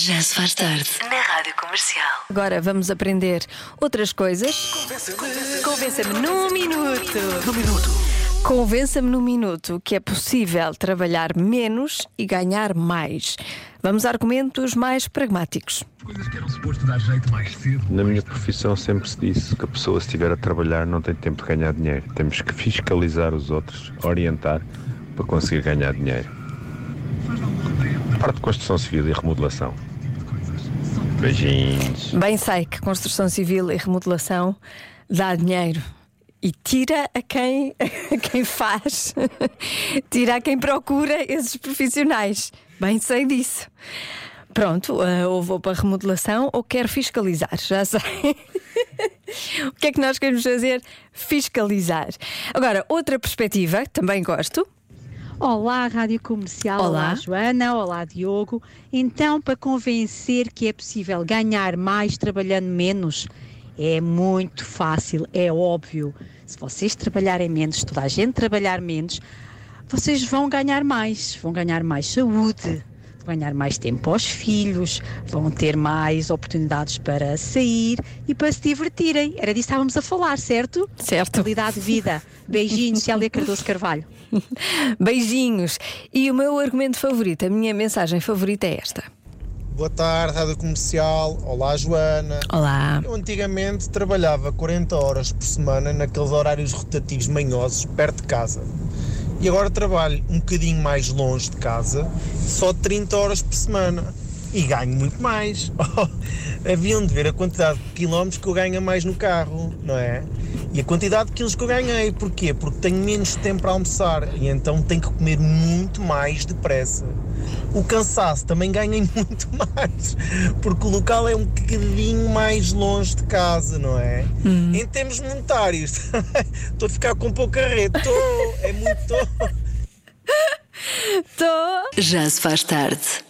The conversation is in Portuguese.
Já se faz tarde. Na Rádio Comercial. Agora vamos aprender outras coisas. Convença-me num minuto. No minuto. Convença-me num minuto que é possível trabalhar menos e ganhar mais. Vamos a argumentos mais pragmáticos. Coisas que eram suposto dar jeito mais cedo. Na minha profissão sempre se disse que a pessoa se estiver a trabalhar não tem tempo de ganhar dinheiro. Temos que fiscalizar os outros, orientar para conseguir ganhar dinheiro. Parte de construção civil e remodelação. Beijinhos. Bem sei que construção civil e remodelação dá dinheiro. E tira a quem, a quem faz, tira a quem procura esses profissionais. Bem sei disso. Pronto, uh, ou vou para a remodelação ou quero fiscalizar, já sei. o que é que nós queremos fazer? Fiscalizar. Agora, outra perspectiva, também gosto. Olá, Rádio Comercial. Olá. Joana. Olá, Diogo. Então, para convencer que é possível ganhar mais trabalhando menos, é muito fácil, é óbvio. Se vocês trabalharem menos, toda a gente trabalhar menos, vocês vão ganhar mais. Vão ganhar mais saúde, vão ganhar mais tempo aos filhos, vão ter mais oportunidades para sair e para se divertirem. Era disso que estávamos a falar, certo? Certo. Qualidade de vida. Beijinhos, Célia Cardoso Carvalho. Beijinhos. E o meu argumento favorito, a minha mensagem favorita é esta. Boa tarde, Rádio Comercial. Olá, Joana. Olá. Eu antigamente trabalhava 40 horas por semana naqueles horários rotativos manhosos perto de casa. E agora trabalho um bocadinho mais longe de casa, só 30 horas por semana. E ganho muito mais. Haviam de ver a quantidade de quilómetros que eu ganho a mais no carro, não é? E a quantidade de quilos que eu ganhei. Porquê? Porque tenho menos tempo para almoçar e então tenho que comer muito mais depressa. O cansaço também ganhei muito mais, porque o local é um bocadinho mais longe de casa, não é? Em termos monetários, estou a ficar com pouca rede, estou, é muito. Tô. Já se faz tarde.